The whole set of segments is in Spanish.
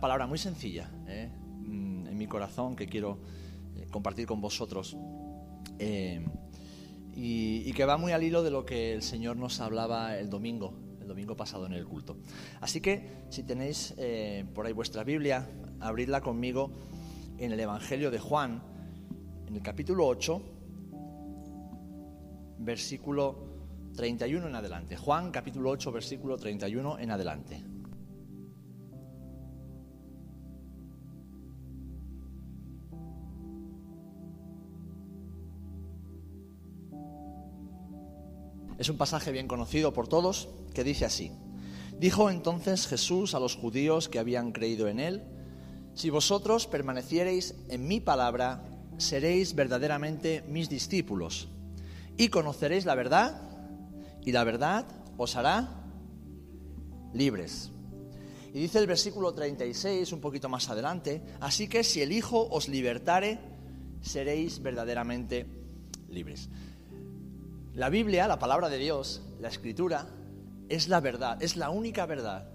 palabra muy sencilla ¿eh? Mm, en mi corazón que quiero eh, compartir con vosotros eh, y, que va muy al hilo de lo que el Señor nos hablaba el domingo, el domingo pasado en el culto. Así que si tenéis por ahí vuestra Biblia, abridla conmigo en el Evangelio de Juan, en el capítulo 8, versículo 31 en adelante. Juan capítulo 8, versículo 31 en adelante. Es un pasaje bien conocido por todos que dice así. Dijo entonces Jesús a los judíos que habían creído en él, si vosotros permaneciereis en mi palabra, seréis verdaderamente mis discípulos y conoceréis la verdad y la verdad os hará libres. Y dice el versículo 36, un poquito más adelante, así que si el Hijo os libertare, seréis verdaderamente libres. La Biblia, la palabra de Dios, la escritura, es la verdad, es la única verdad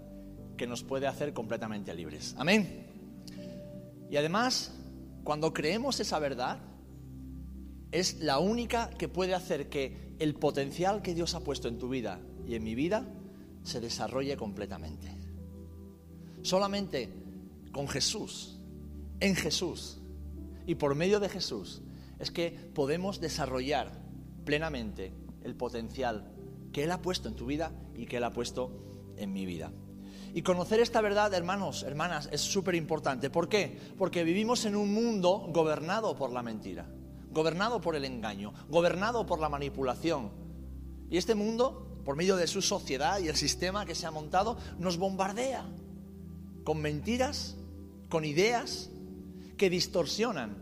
que nos puede hacer completamente libres. Amén. Y además, cuando creemos esa verdad, es la única que puede hacer que el potencial que Dios ha puesto en tu vida y en mi vida se desarrolle completamente. Solamente con Jesús, en Jesús y por medio de Jesús es que podemos desarrollar plenamente el potencial que Él ha puesto en tu vida y que Él ha puesto en mi vida. Y conocer esta verdad, hermanos, hermanas, es súper importante. ¿Por qué? Porque vivimos en un mundo gobernado por la mentira, gobernado por el engaño, gobernado por la manipulación. Y este mundo, por medio de su sociedad y el sistema que se ha montado, nos bombardea con mentiras, con ideas que distorsionan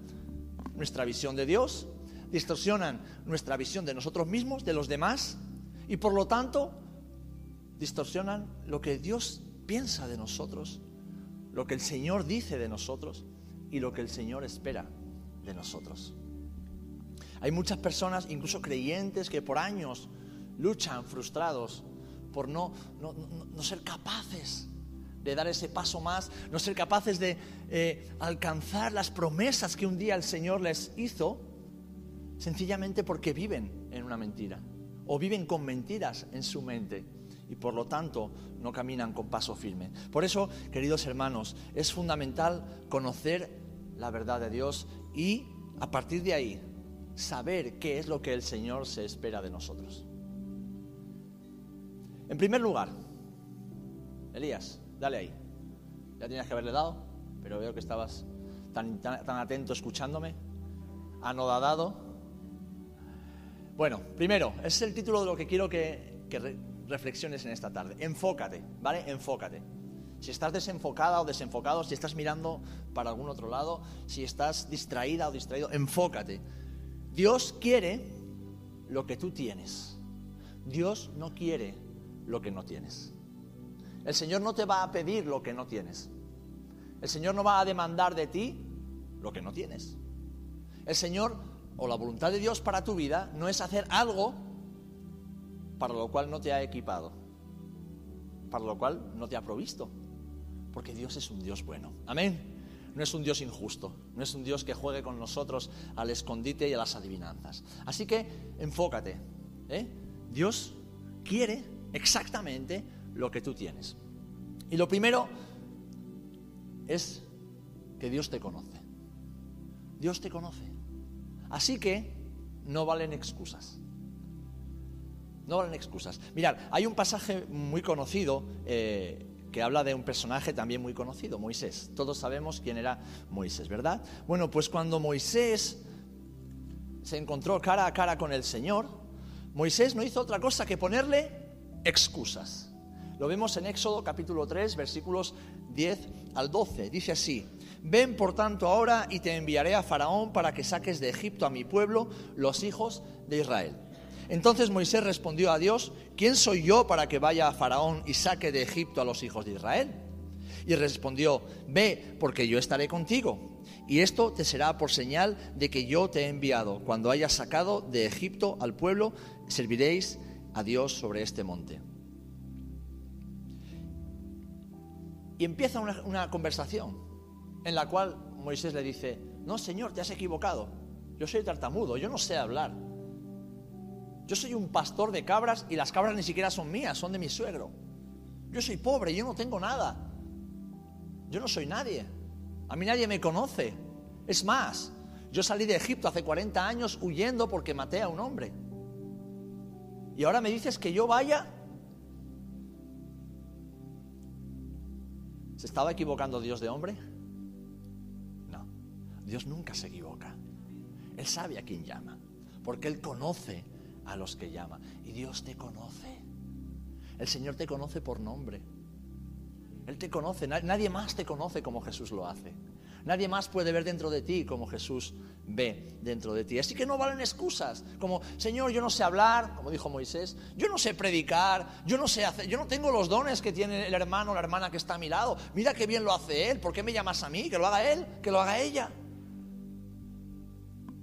nuestra visión de Dios, distorsionan nuestra visión de nosotros mismos, de los demás, y por lo tanto distorsionan lo que Dios piensa de nosotros, lo que el Señor dice de nosotros y lo que el Señor espera de nosotros. Hay muchas personas, incluso creyentes, que por años luchan frustrados por no, no, no, ser capaces de dar ese paso más, no ser capaces de eh, alcanzar las promesas que un día el Señor les hizo, sencillamente porque viven en una mentira o viven con mentiras en su mente y por lo tanto no caminan con paso firme. Por eso, queridos hermanos, es fundamental conocer la verdad de Dios y a partir de ahí saber qué es lo que el Señor se espera de nosotros. En primer lugar, Elías, dale ahí. Ya tenías que haberle dado, pero veo que estabas tan, tan, tan atento escuchándome, anodadado. Bueno, primero, ese es el título de lo que quiero que, que re, reflexiones en esta tarde. Enfócate, ¿vale? Enfócate. Si estás desenfocada o desenfocado, si estás mirando para algún otro lado, si estás distraída o distraído, enfócate. Dios quiere lo que tú tienes. Dios no quiere lo que no tienes. El Señor no te va a pedir lo que no tienes. El Señor no va a demandar de ti lo que no tienes. El Señor o la voluntad de Dios para tu vida no es hacer algo para lo cual no te ha equipado, para lo cual no te ha provisto, porque Dios es un Dios bueno. Amén. No es un Dios injusto, no es un Dios que juegue con nosotros al escondite y a las adivinanzas. Así que enfócate. ¿eh? Dios quiere exactamente lo que tú tienes. Y lo primero es que Dios te conoce. Dios te conoce. Así que no valen excusas. No valen excusas. Mirad, hay un pasaje muy conocido eh, que habla de un personaje también muy conocido, Moisés. Todos sabemos quién era Moisés, ¿verdad? Bueno, pues cuando Moisés se encontró cara a cara con el Señor, Moisés no hizo otra cosa que ponerle excusas. Lo vemos en Éxodo capítulo 3, versículos 10 al 12. Dice así, ven por tanto ahora y te enviaré a Faraón para que saques de Egipto a mi pueblo, los hijos de Israel. Entonces Moisés respondió a Dios, ¿quién soy yo para que vaya a Faraón y saque de Egipto a los hijos de Israel? Y respondió, ve, porque yo estaré contigo. Y esto te será por señal de que yo te he enviado. Cuando hayas sacado de Egipto al pueblo, serviréis a Dios sobre este monte. Y empieza una, una conversación en la cual Moisés le dice, no, Señor, te has equivocado. Yo soy tartamudo, yo no sé hablar. Yo soy un pastor de cabras y las cabras ni siquiera son mías, son de mi suegro. Yo soy pobre, yo no tengo nada. Yo no soy nadie. A mí nadie me conoce. Es más, yo salí de Egipto hace 40 años huyendo porque maté a un hombre. Y ahora me dices que yo vaya. ¿Se estaba equivocando Dios de hombre? Dios nunca se equivoca. Él sabe a quién llama, porque Él conoce a los que llama. Y Dios te conoce. El Señor te conoce por nombre. Él te conoce, nadie más te conoce como Jesús lo hace. Nadie más puede ver dentro de ti como Jesús ve dentro de ti. Así que no valen excusas, como Señor, yo no sé hablar, como dijo Moisés, yo no sé predicar, yo no sé hacer, yo no tengo los dones que tiene el hermano o la hermana que está a mi lado. Mira qué bien lo hace él, ¿por qué me llamas a mí? Que lo haga él, que lo haga ella.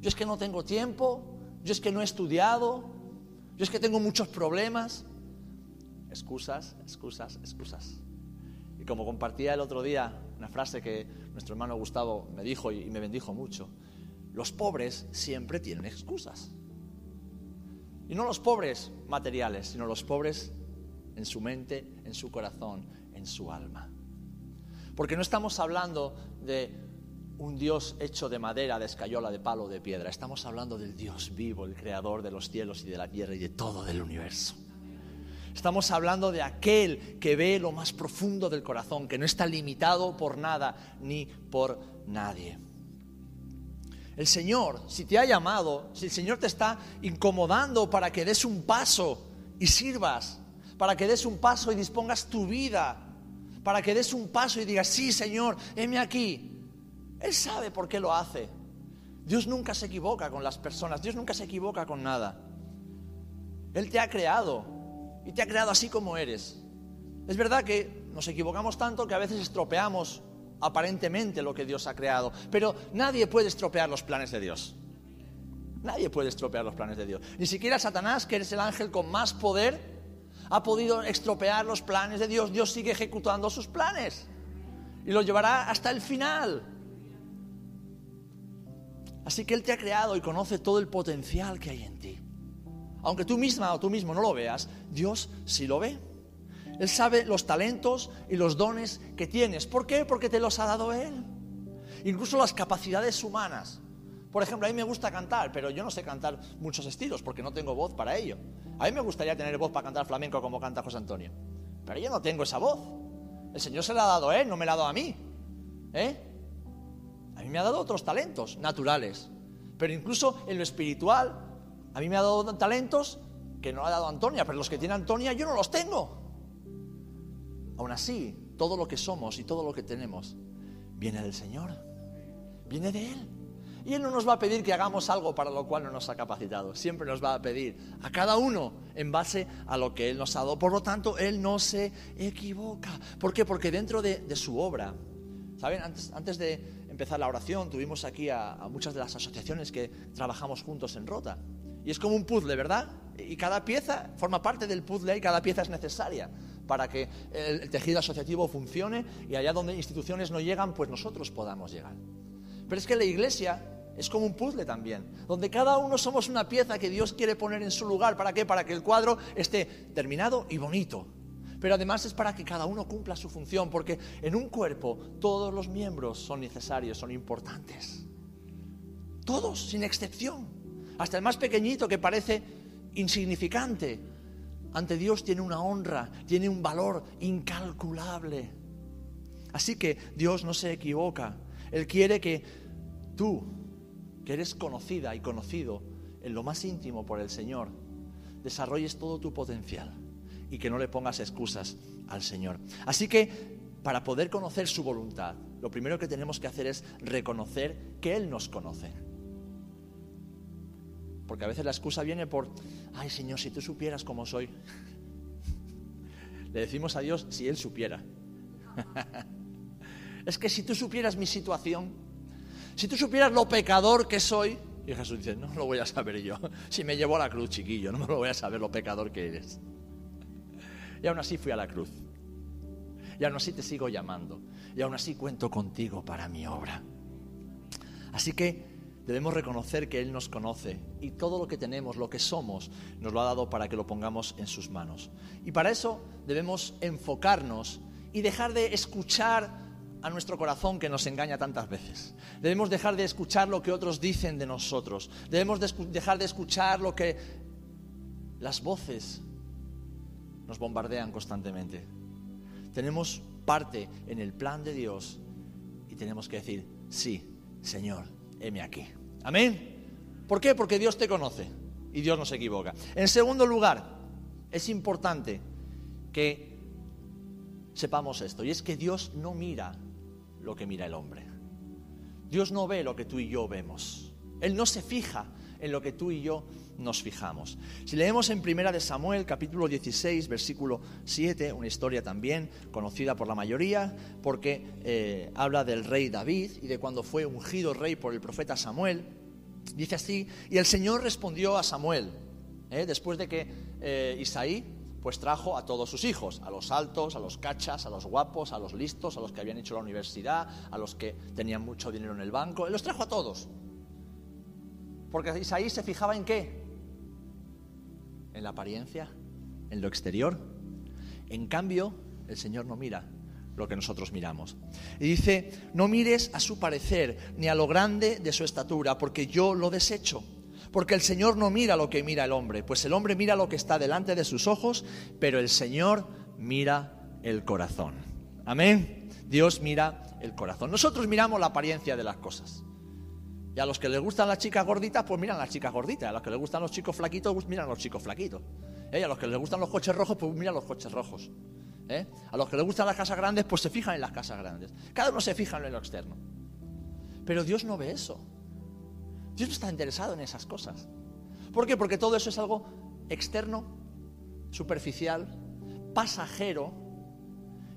Yo es que no tengo tiempo, yo es que no he estudiado, yo es que tengo muchos problemas. Excusas, excusas, excusas. Y como compartía el otro día una frase que nuestro hermano Gustavo me dijo y me bendijo mucho, los pobres siempre tienen excusas. Y no los pobres materiales, sino los pobres en su mente, en su corazón, en su alma. Porque no estamos hablando de un Dios hecho de madera, de escayola, de palo, de piedra. Estamos hablando del Dios vivo, el creador de los cielos y de la tierra y de todo el universo. Estamos hablando de aquel que ve lo más profundo del corazón, que no está limitado por nada ni por nadie. El Señor, si te ha llamado, si el Señor te está incomodando para que des un paso y sirvas, para que des un paso y dispongas tu vida, para que des un paso y digas, sí Señor, heme aquí. Él sabe por qué lo hace. Dios nunca se equivoca con las personas, Dios nunca se equivoca con nada. Él te ha creado y te ha creado así como eres. Es verdad que nos equivocamos tanto que a veces estropeamos aparentemente lo que Dios ha creado, pero nadie puede estropear los planes de Dios. Nadie puede estropear los planes de Dios. Ni siquiera Satanás, que es el ángel con más poder, ha podido estropear los planes de Dios. Dios sigue ejecutando sus planes y los llevará hasta el final. Así que Él te ha creado y conoce todo el potencial que hay en ti. Aunque tú misma o tú mismo no lo veas, Dios sí lo ve. Él sabe los talentos y los dones que tienes. ¿Por qué? Porque te los ha dado Él. Incluso las capacidades humanas. Por ejemplo, a mí me gusta cantar, pero yo no sé cantar muchos estilos porque no tengo voz para ello. A mí me gustaría tener voz para cantar flamenco como canta José Antonio. Pero yo no tengo esa voz. El Señor se la ha dado a Él, no me la ha dado a mí. ¿Eh? A mí me ha dado otros talentos naturales. Pero incluso en lo espiritual, a mí me ha dado talentos que no ha dado Antonia, pero los que tiene Antonia yo no los tengo. Aún así, todo lo que somos y todo lo que tenemos viene del Señor, viene de Él. Y Él no nos va a pedir que hagamos algo para lo cual no nos ha capacitado. Siempre nos va a pedir a cada uno en base a lo que Él nos ha dado. Por lo tanto, Él no se equivoca. ¿Por qué? Porque dentro de, su obra, ¿saben? Antes, antes, de empezar la oración, tuvimos aquí a muchas de las asociaciones que trabajamos juntos en Rota. Y es como un puzzle, ¿verdad? Y cada pieza forma parte del puzzle y cada pieza es necesaria para que el tejido asociativo funcione y allá donde instituciones no llegan, pues nosotros podamos llegar. Pero es que la iglesia es como un puzzle también, donde cada uno somos una pieza que Dios quiere poner en su lugar. ¿Para qué? Para que el cuadro esté terminado y bonito. Pero además es para que cada uno cumpla su función, porque en un cuerpo todos los miembros son necesarios, son importantes. Todos, sin excepción hasta el más pequeñito que parece insignificante, ante Dios tiene una honra, tiene un valor incalculable. Así que Dios no se equivoca. Él quiere que tú, que eres conocida y conocido en lo más íntimo por el Señor, desarrolles todo tu potencial y que no le pongas excusas al Señor. Así que para poder conocer su voluntad, lo primero que tenemos que hacer es reconocer que Él nos conoce. Porque a veces la excusa viene por, ay Señor, si tú supieras cómo soy. Le decimos a Dios si Él supiera. es que si tú supieras mi situación, si tú supieras lo pecador que soy, y Jesús dice, no lo voy a saber yo. Si me llevo a la cruz, chiquillo, no me lo voy a saber lo pecador que eres. Y aún así fui a la cruz. y aún así te sigo llamando, y aún así cuento contigo para mi obra. Así que debemos reconocer que Él nos conoce y todo lo que tenemos, lo que somos, nos lo ha dado para que lo pongamos en sus manos. Y para eso debemos enfocarnos y dejar de escuchar a nuestro corazón que nos engaña tantas veces. Debemos dejar de escuchar lo que otros dicen de nosotros. Debemos dejar de escuchar lo que las voces nos bombardean constantemente. Tenemos parte en el plan de Dios y tenemos que decir, sí, Señor, heme aquí. Amén. ¿Por qué? Porque Dios te conoce y Dios no se equivoca. En segundo lugar, es importante que sepamos esto, y es que Dios no mira lo que mira el hombre. Dios no ve lo que tú y yo vemos. Él no se fija en lo que tú y yo nos fijamos. Si leemos en Primera de Samuel, capítulo 16, versículo 7, una historia también conocida por la mayoría, porque eh, habla del rey David y de cuando fue ungido rey por el profeta Samuel, dice así, y el Señor respondió a Samuel, eh, después de que eh, Isaí pues trajo a todos sus hijos, a los altos, a los cachas, a los guapos, a los listos, a los que habían hecho la universidad, a los que tenían mucho dinero en el banco, los trajo a todos. Porque Isaí se fijaba en qué? En la apariencia, en lo exterior. En cambio, el Señor no mira lo que nosotros miramos. Y dice, no mires a su parecer ni a lo grande de su estatura, porque yo lo desecho. Porque el Señor no mira lo que mira el hombre, pues el hombre mira lo que está delante de sus ojos, pero el Señor mira el corazón. Amén. Dios mira el corazón. Nosotros miramos la apariencia de las cosas. Y a los que les gustan las chicas gorditas, pues miran las chicas gorditas. A los que les gustan los chicos flaquitos, pues miran los chicos flaquitos. ¿Eh? Y a los que les gustan los coches rojos, pues miran los coches rojos. ¿Eh? A los que les gustan las casas grandes, pues se fijan en las casas grandes. Cada uno se fija en lo externo. Pero Dios no ve eso. Dios no está interesado en esas cosas. ¿Por qué? Porque todo eso es algo externo, superficial, pasajero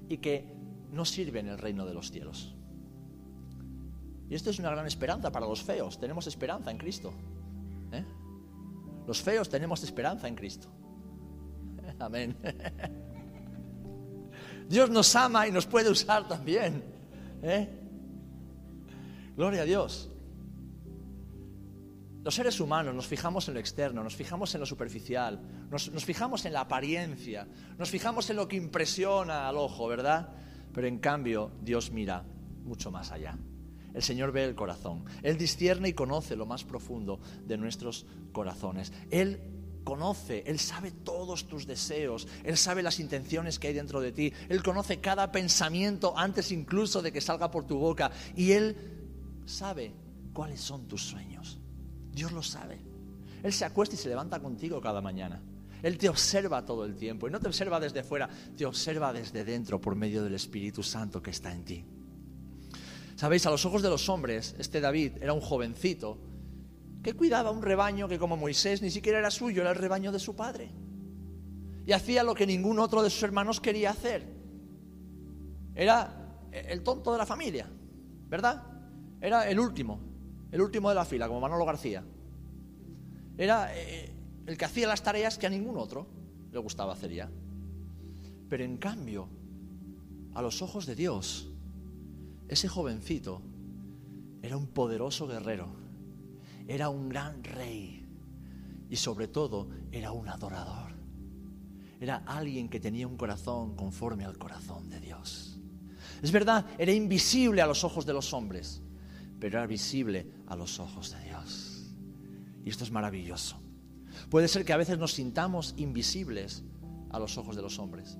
y que no sirve en el reino de los cielos. Y esto es una gran esperanza para los feos. Tenemos esperanza en Cristo. ¿eh? Los feos tenemos esperanza en Cristo. Amén. Dios nos ama y nos puede usar también. ¿eh? Gloria a Dios. Los seres humanos nos fijamos en lo externo, nos fijamos en lo superficial, nos, nos, fijamos en la apariencia, nos fijamos en lo que impresiona al ojo, ¿verdad? Pero en cambio Dios mira mucho más allá. El Señor ve el corazón. Él discierne y conoce lo más profundo de nuestros corazones. Él conoce, Él sabe todos tus deseos, Él sabe las intenciones que hay dentro de ti, Él conoce cada pensamiento antes incluso de que salga por tu boca y Él sabe cuáles son tus sueños. Dios lo sabe. Él se acuesta y se levanta contigo cada mañana. Él te observa todo el tiempo y no te observa desde fuera, te observa desde dentro por medio del Espíritu Santo que está en ti. Sabéis, a los ojos de los hombres, este David era un jovencito que cuidaba un rebaño que como Moisés ni siquiera era suyo, era el rebaño de su padre. Y hacía lo que ningún otro de sus hermanos quería hacer. Era el tonto de la familia, ¿verdad? Era el último, el último de la fila, como Manolo García. Era eh, el que hacía las tareas que a ningún otro le gustaba hacer ya. Pero en cambio, a los ojos de Dios, ese jovencito era un poderoso guerrero, era un gran rey y sobre todo era un adorador. Era alguien que tenía un corazón conforme al corazón de Dios. Es verdad, era invisible a los ojos de los hombres, pero era visible a los ojos de Dios. Y esto es maravilloso. Puede ser que a veces nos sintamos invisibles a los ojos de los hombres.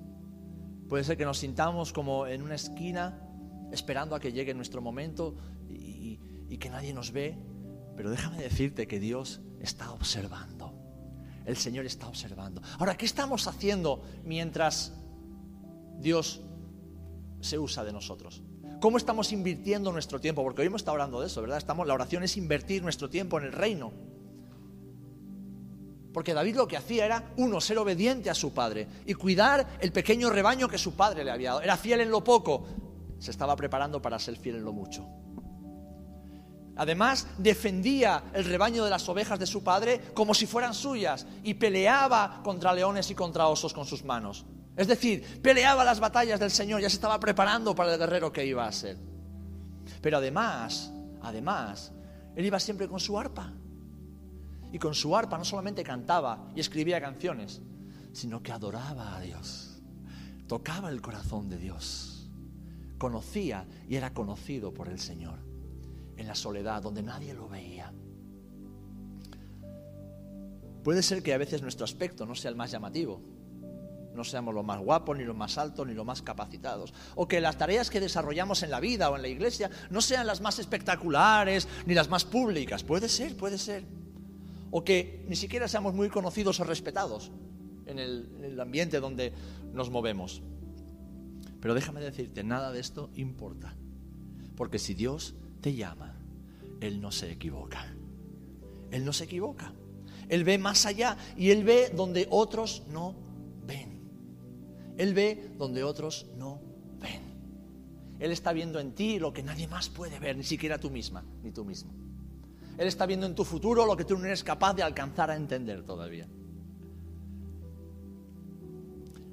Puede ser que nos sintamos como en una esquina esperando a que llegue nuestro momento y, que nadie nos ve. Pero déjame decirte que Dios está observando. El Señor está observando. Ahora, ¿qué estamos haciendo mientras Dios se usa de nosotros? ¿Cómo estamos invirtiendo nuestro tiempo? Porque hoy hemos estado hablando de eso, ¿verdad? Estamos, la oración es invertir nuestro tiempo en el reino. Porque David lo que hacía era, uno, ser obediente a su padre y cuidar el pequeño rebaño que su padre le había dado. Era fiel en lo poco, se estaba preparando para ser fiel en lo mucho. Además, defendía el rebaño de las ovejas de su padre como si fueran suyas y peleaba contra leones y contra osos con sus manos. Es decir, peleaba las batallas del Señor, ya se estaba preparando para el guerrero que iba a ser. Pero además, además, él iba siempre con su arpa. Y con su arpa no solamente cantaba y escribía canciones, sino que adoraba a Dios. Tocaba el corazón de Dios. Conocía y era conocido por el Señor. En la soledad, donde nadie lo veía. Puede ser que a veces nuestro aspecto no sea el más llamativo, no seamos los más guapos, ni los más altos, ni los más capacitados. O que las tareas que desarrollamos en la vida o en la iglesia no sean las más espectaculares, ni las más públicas. Puede ser, puede ser. O que ni siquiera seamos muy conocidos o respetados en el, en el ambiente donde nos movemos. Pero déjame decirte, nada de esto importa. Porque si Dios te llama, Él no se equivoca. Él no se equivoca. Él ve más allá y Él ve donde otros no ven. Él ve donde otros no ven. Él está viendo en ti lo que nadie más puede ver, ni siquiera tú misma, ni tú mismo. Él está viendo en tu futuro lo que tú no eres capaz de alcanzar a entender todavía.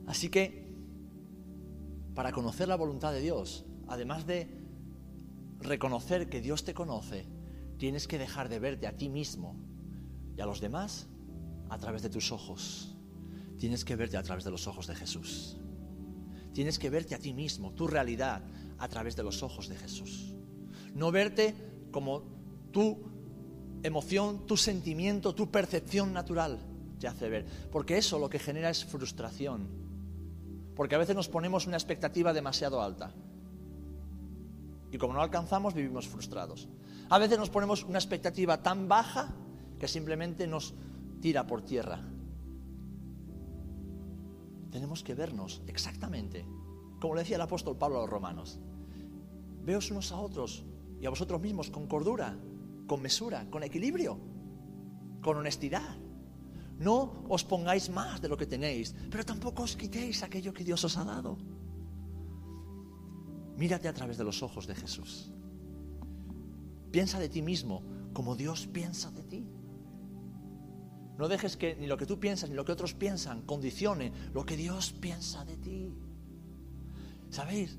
Así que, para conocer la voluntad de Dios, además de reconocer que Dios te conoce, tienes que dejar de verte a ti mismo y a los demás a través de tus ojos. Tienes que verte a través de los ojos de Jesús. Tienes que verte a ti mismo, tu realidad, a través de los ojos de Jesús. No verte como tu emoción, tu sentimiento, tu percepción natural te hace ver. Porque eso lo que genera es frustración. Porque a veces nos ponemos una expectativa demasiado alta. Y como no alcanzamos, vivimos frustrados. A veces nos ponemos una expectativa tan baja que simplemente nos tira por tierra. Tenemos que vernos exactamente, como le decía el apóstol Pablo a los romanos. Veos unos a otros y a vosotros mismos con cordura, con mesura, con equilibrio, con honestidad. No os pongáis más de lo que tenéis, pero tampoco os quitéis aquello que Dios os ha dado. Mírate a través de los ojos de Jesús. Piensa de ti mismo como Dios piensa de ti. No dejes que ni lo que tú piensas ni lo que otros piensan condicione lo que Dios piensa de ti. ¿Sabéis?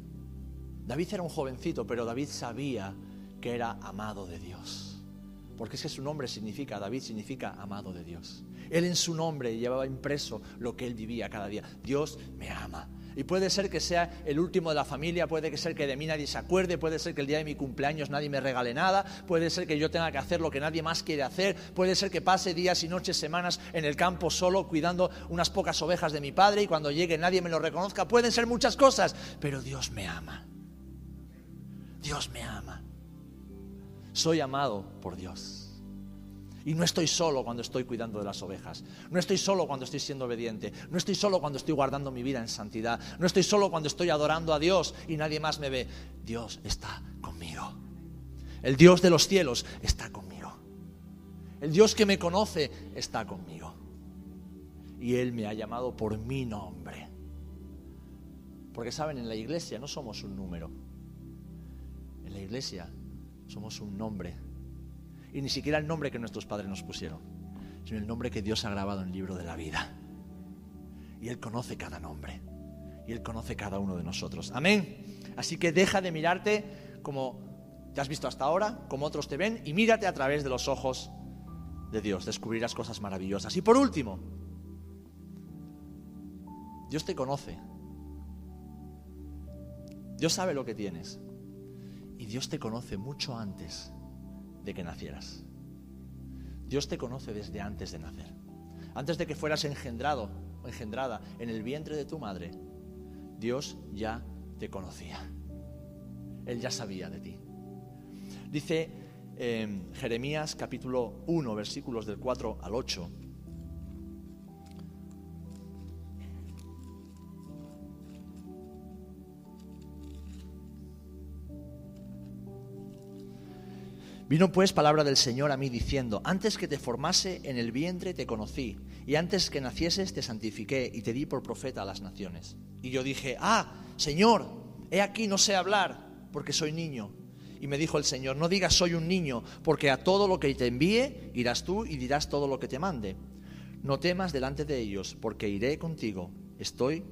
David era un jovencito, pero David sabía que era amado de Dios. Porque es que su nombre significa, David significa amado de Dios. Él en su nombre llevaba impreso lo que él vivía cada día. Dios me ama. Y puede ser que sea el último de la familia, puede ser que de mí nadie se acuerde, puede ser que el día de mi cumpleaños nadie me regale nada, puede ser que yo tenga que hacer lo que nadie más quiere hacer, puede ser que pase días y noches, semanas en el campo solo cuidando unas pocas ovejas de mi padre y cuando llegue nadie me lo reconozca. Pueden ser muchas cosas, pero Dios me ama. Dios me ama. Soy amado por Dios. Y no estoy solo cuando estoy cuidando de las ovejas. No estoy solo cuando estoy siendo obediente. No estoy solo cuando estoy guardando mi vida en santidad. No estoy solo cuando estoy adorando a Dios y nadie más me ve. Dios está conmigo. El Dios de los cielos está conmigo. El Dios que me conoce está conmigo. Y Él me ha llamado por mi nombre. Porque saben, en la iglesia no somos un número. En la iglesia somos un nombre y ni siquiera el nombre que nuestros padres nos pusieron, sino el nombre que Dios ha grabado en el libro de la vida. Y Él conoce cada nombre. Y Él conoce cada uno de nosotros. Amén. Así que deja de mirarte como te has visto hasta ahora, como otros te ven, y mírate a través de los ojos de Dios. Descubrirás cosas maravillosas. Y por último, Dios te conoce. Dios sabe lo que tienes. Y Dios te conoce mucho antes de que nacieras. Dios te conoce desde antes de nacer. Antes de que fueras engendrado o engendrada en el vientre de tu madre, Dios ya te conocía. Él ya sabía de ti. Dice eh, Jeremías capítulo 1, versículos del 4 al 8. Vino pues palabra del Señor a mí diciendo, antes que te formase en el vientre te conocí, y antes que nacieses te santifiqué y te di por profeta a las naciones. Y yo dije, ah, Señor, he aquí no sé hablar, porque soy niño. Y me dijo el Señor, no digas soy un niño, porque a todo lo que te envíe irás tú y dirás todo lo que te mande. No temas delante de ellos, porque iré contigo, estoy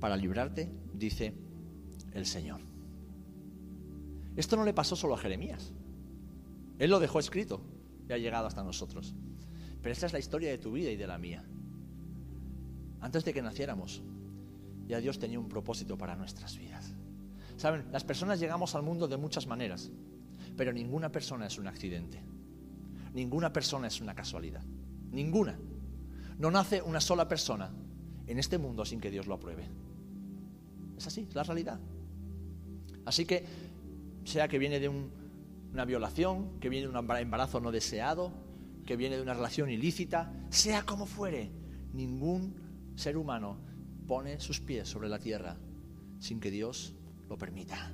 para librarte, dice el Señor. Esto no le pasó solo a Jeremías. Él lo dejó escrito y ha llegado hasta nosotros. Pero esta es la historia de tu vida y de la mía. Antes de que naciéramos, ya Dios tenía un propósito para nuestras vidas. Saben, las personas llegamos al mundo de muchas maneras, pero ninguna persona es un accidente. Ninguna persona es una casualidad. Ninguna. No nace una sola persona en este mundo sin que Dios lo apruebe. Es así, es la realidad. Así que, sea que viene de una violación, que viene de un embarazo no deseado, que viene de una relación ilícita, sea como fuere, ningún ser humano pone sus pies sobre la tierra sin que Dios lo permita.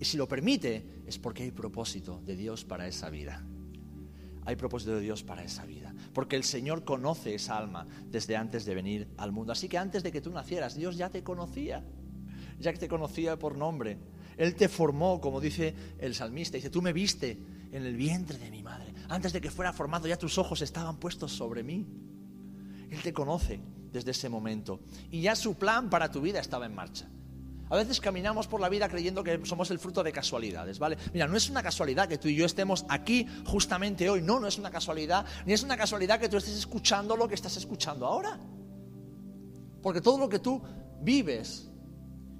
Y si lo permite, es porque hay propósito de Dios para esa vida. Hay propósito de Dios para esa vida. Porque el Señor conoce esa alma desde antes de venir al mundo. Así que antes de que tú nacieras, Dios ya te conocía. Ya que te conocía por nombre. Él te formó, como dice el salmista. Dice, tú me viste en el vientre de mi madre. Antes de que fuera formado, ya tus ojos estaban puestos sobre mí. Él te conoce desde ese momento. Y ya su plan para tu vida estaba en marcha. A veces caminamos por la vida creyendo que somos el fruto de casualidades, ¿vale? Mira, no es una casualidad que tú y yo estemos aquí justamente hoy, no, no es una casualidad, ni es una casualidad que tú estés escuchando lo que estás escuchando ahora. Porque todo lo que tú vives,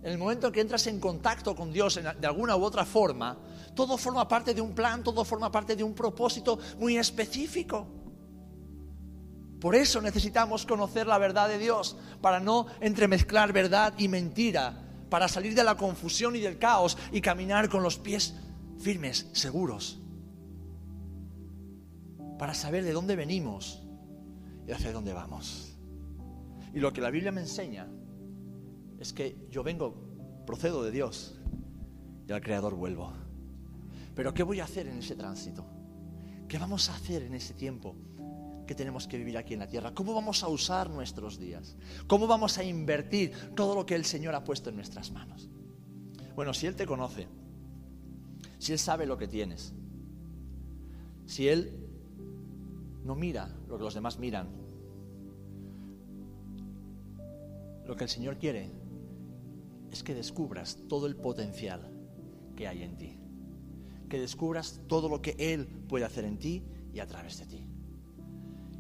en el momento en que entras en contacto con Dios de alguna u otra forma, todo forma parte de un plan, todo forma parte de un propósito muy específico. Por eso necesitamos conocer la verdad de Dios, para no entremezclar verdad y mentira para salir de la confusión y del caos y caminar con los pies firmes, seguros, para saber de dónde venimos y hacia dónde vamos. Y lo que la Biblia me enseña es que yo vengo, procedo de Dios y al Creador vuelvo. Pero ¿qué voy a hacer en ese tránsito? ¿Qué vamos a hacer en ese tiempo? que tenemos que vivir aquí en la tierra, cómo vamos a usar nuestros días, cómo vamos a invertir todo lo que el Señor ha puesto en nuestras manos. Bueno, si Él te conoce, si Él sabe lo que tienes, si Él no mira lo que los demás miran, lo que el Señor quiere es que descubras todo el potencial que hay en ti, que descubras todo lo que Él puede hacer en ti y a través de ti.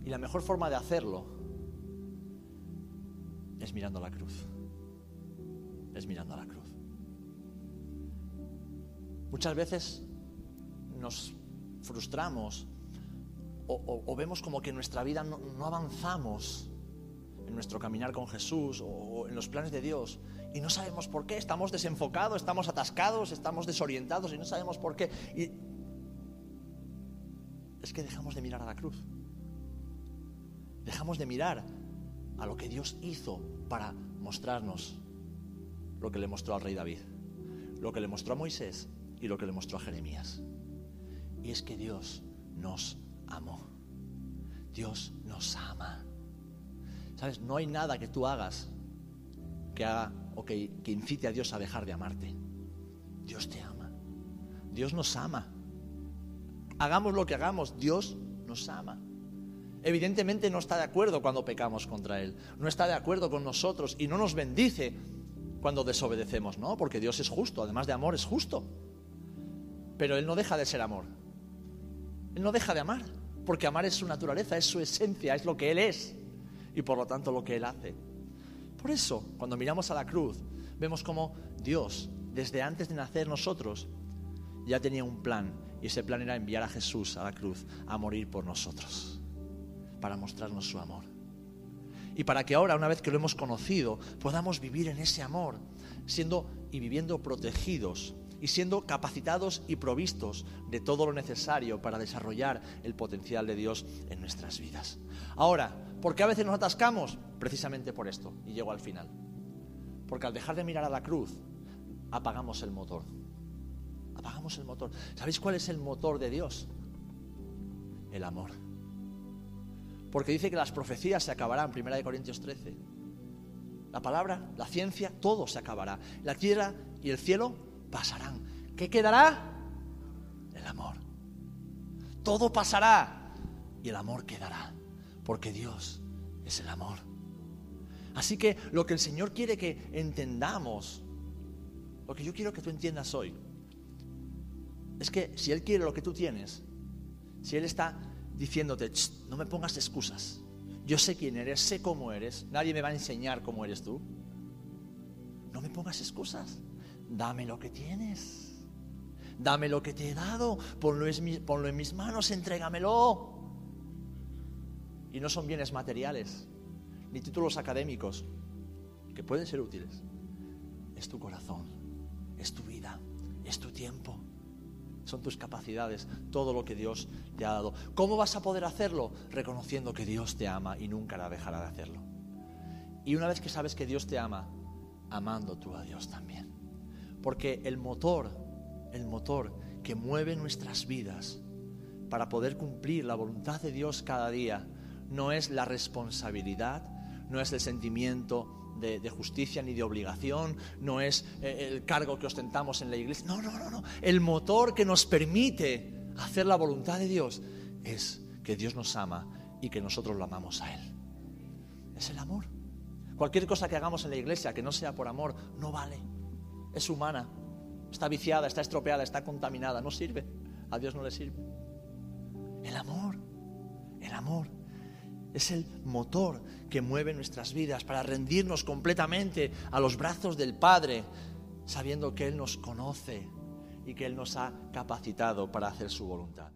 Y la mejor forma de hacerlo es mirando a la cruz. Es mirando a la cruz. Muchas veces nos frustramos o, vemos como que en nuestra vida no, no, avanzamos en nuestro caminar con Jesús o en los planes de Dios y no sabemos por qué. Estamos desenfocados, estamos atascados, estamos desorientados y no sabemos por qué. Y es que dejamos de mirar a la cruz. Dejamos de mirar a lo que Dios hizo para mostrarnos lo que le mostró al rey David, lo que le mostró a Moisés y lo que le mostró a Jeremías. Y es que Dios nos amó. Dios nos ama. ¿Sabes? No hay nada que tú hagas que haga o que, que incite a Dios a dejar de amarte. Dios te ama. Dios nos ama. Hagamos lo que hagamos, Dios nos ama. Evidentemente no está de acuerdo cuando pecamos contra Él, no está de acuerdo con nosotros y no nos bendice cuando desobedecemos, ¿no? Porque Dios es justo, además de amor es justo. Pero Él no deja de ser amor. Él no deja de amar, porque amar es su naturaleza, es su esencia, es lo que Él es y por lo tanto lo que Él hace. Por eso, cuando miramos a la cruz, vemos como Dios, desde antes de nacer nosotros, ya tenía un plan y ese plan era enviar a Jesús a la cruz a morir por nosotros para mostrarnos su amor. Y para que ahora, una vez que lo hemos conocido, podamos vivir en ese amor, siendo y viviendo protegidos y siendo capacitados y provistos de todo lo necesario para desarrollar el potencial de Dios en nuestras vidas. Ahora, ¿por qué a veces nos atascamos? Precisamente por esto, y llego al final. Porque al dejar de mirar a la cruz, apagamos el motor. Apagamos el motor. ¿Sabéis cuál es el motor de Dios? El amor. Porque dice que las profecías se acabarán, 1 Corintios 13. La palabra, la ciencia, todo se acabará. La tierra y el cielo pasarán. ¿Qué quedará? El amor. Todo pasará y el amor quedará. Porque Dios es el amor. Así que lo que el Señor quiere que entendamos, lo que yo quiero que tú entiendas hoy, es que si Él quiere lo que tú tienes, si Él está diciéndote, no me pongas excusas, yo sé quién eres, sé cómo eres, nadie me va a enseñar cómo eres tú, no me pongas excusas, dame lo que tienes, dame lo que te he dado, ponlo en mis manos, entrégamelo. Y no son bienes materiales, ni títulos académicos, que pueden ser útiles. Es tu corazón, es tu vida, es tu tiempo, son tus capacidades, todo lo que Dios te ha dado. ¿Cómo vas a poder hacerlo? Reconociendo que Dios te ama y nunca la dejará de hacerlo. Y una vez que sabes que Dios te ama, amando tú a Dios también. Porque el motor, el motor que mueve nuestras vidas para poder cumplir la voluntad de Dios cada día, no es la responsabilidad, no es el sentimiento de, justicia ni de obligación, no es eh, el cargo que ostentamos en la iglesia. No, no, no, no. El motor que nos permite hacer la voluntad de Dios es que Dios nos ama y que nosotros lo amamos a Él. Es el amor. Cualquier cosa que hagamos en la iglesia que no sea por amor no vale. Es humana, está viciada, está estropeada, está contaminada, no sirve. A Dios no le sirve. El amor, el amor es el motor que mueve nuestras vidas para rendirnos completamente a los brazos del Padre, sabiendo que Él nos conoce y que Él nos ha capacitado para hacer su voluntad.